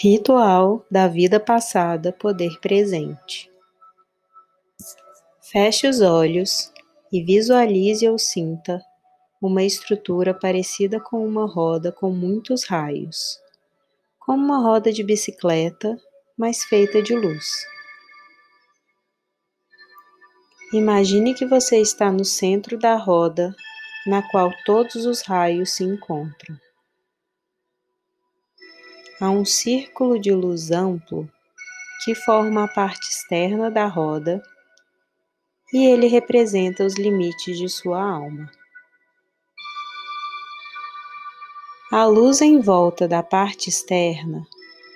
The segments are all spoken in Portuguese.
Ritual da vida passada, poder presente. Feche os olhos e visualize ou sinta uma estrutura parecida com uma roda com muitos raios, como uma roda de bicicleta, mas feita de luz. Imagine que você está no centro da roda, na qual todos os raios se encontram. Há um círculo de luz amplo que forma a parte externa da roda e ele representa os limites de sua alma. A luz em volta da parte externa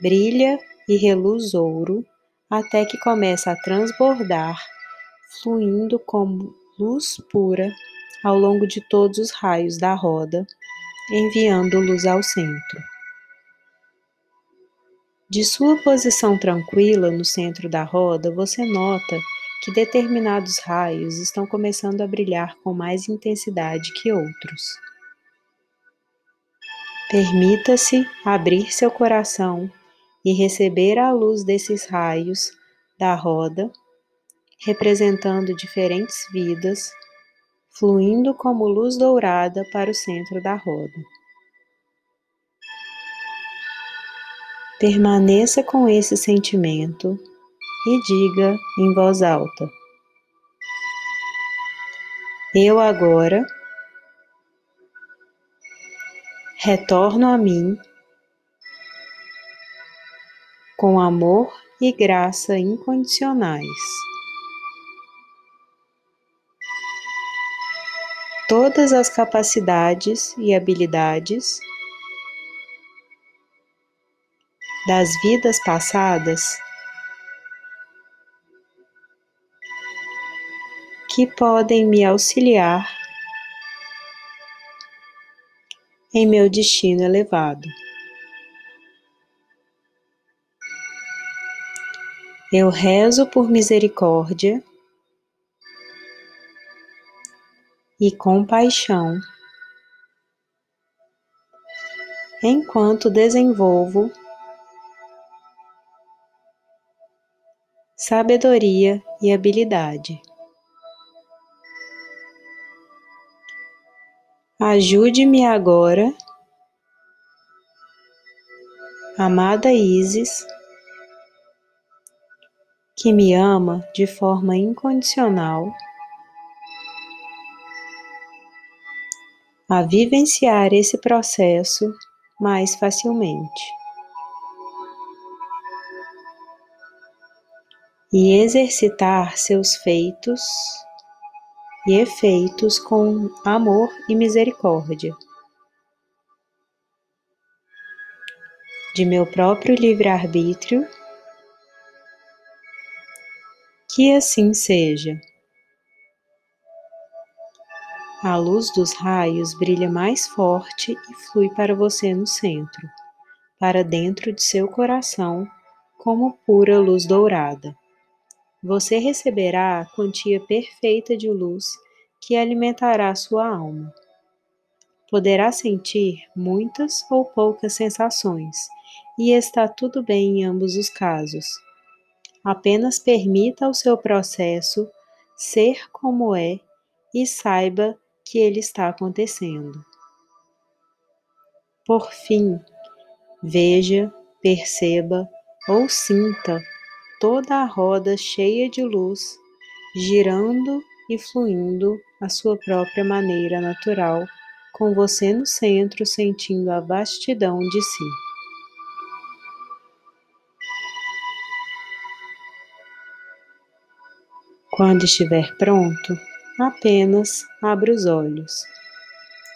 brilha e reluz ouro até que começa a transbordar, fluindo como luz pura ao longo de todos os raios da roda, enviando luz ao centro. De sua posição tranquila no centro da roda, você nota que determinados raios estão começando a brilhar com mais intensidade que outros. Permita-se abrir seu coração e receber a luz desses raios da roda, representando diferentes vidas, fluindo como luz dourada para o centro da roda. Permaneça com esse sentimento e diga em voz alta: Eu agora retorno a mim com amor e graça incondicionais. Todas as capacidades e habilidades das vidas passadas que podem me auxiliar em meu destino elevado. Eu rezo por misericórdia e compaixão enquanto desenvolvo sabedoria e habilidade. Ajude-me agora, amada Isis, que me ama de forma incondicional, a vivenciar esse processo mais facilmente. E exercitar seus feitos e efeitos com amor e misericórdia. De meu próprio livre-arbítrio, que assim seja. A luz dos raios brilha mais forte e flui para você no centro, para dentro de seu coração, como pura luz dourada você receberá a quantia perfeita de luz que alimentará sua alma. Poderá sentir muitas ou poucas sensações, e está tudo bem em ambos os casos. Apenas permita ao seu processo ser como é e saiba que ele está acontecendo. Por fim, veja, perceba ou sinta toda a roda cheia de luz, girando e fluindo à sua própria maneira natural, com você no centro sentindo a vastidão de si. Quando estiver pronto, apenas abra os olhos.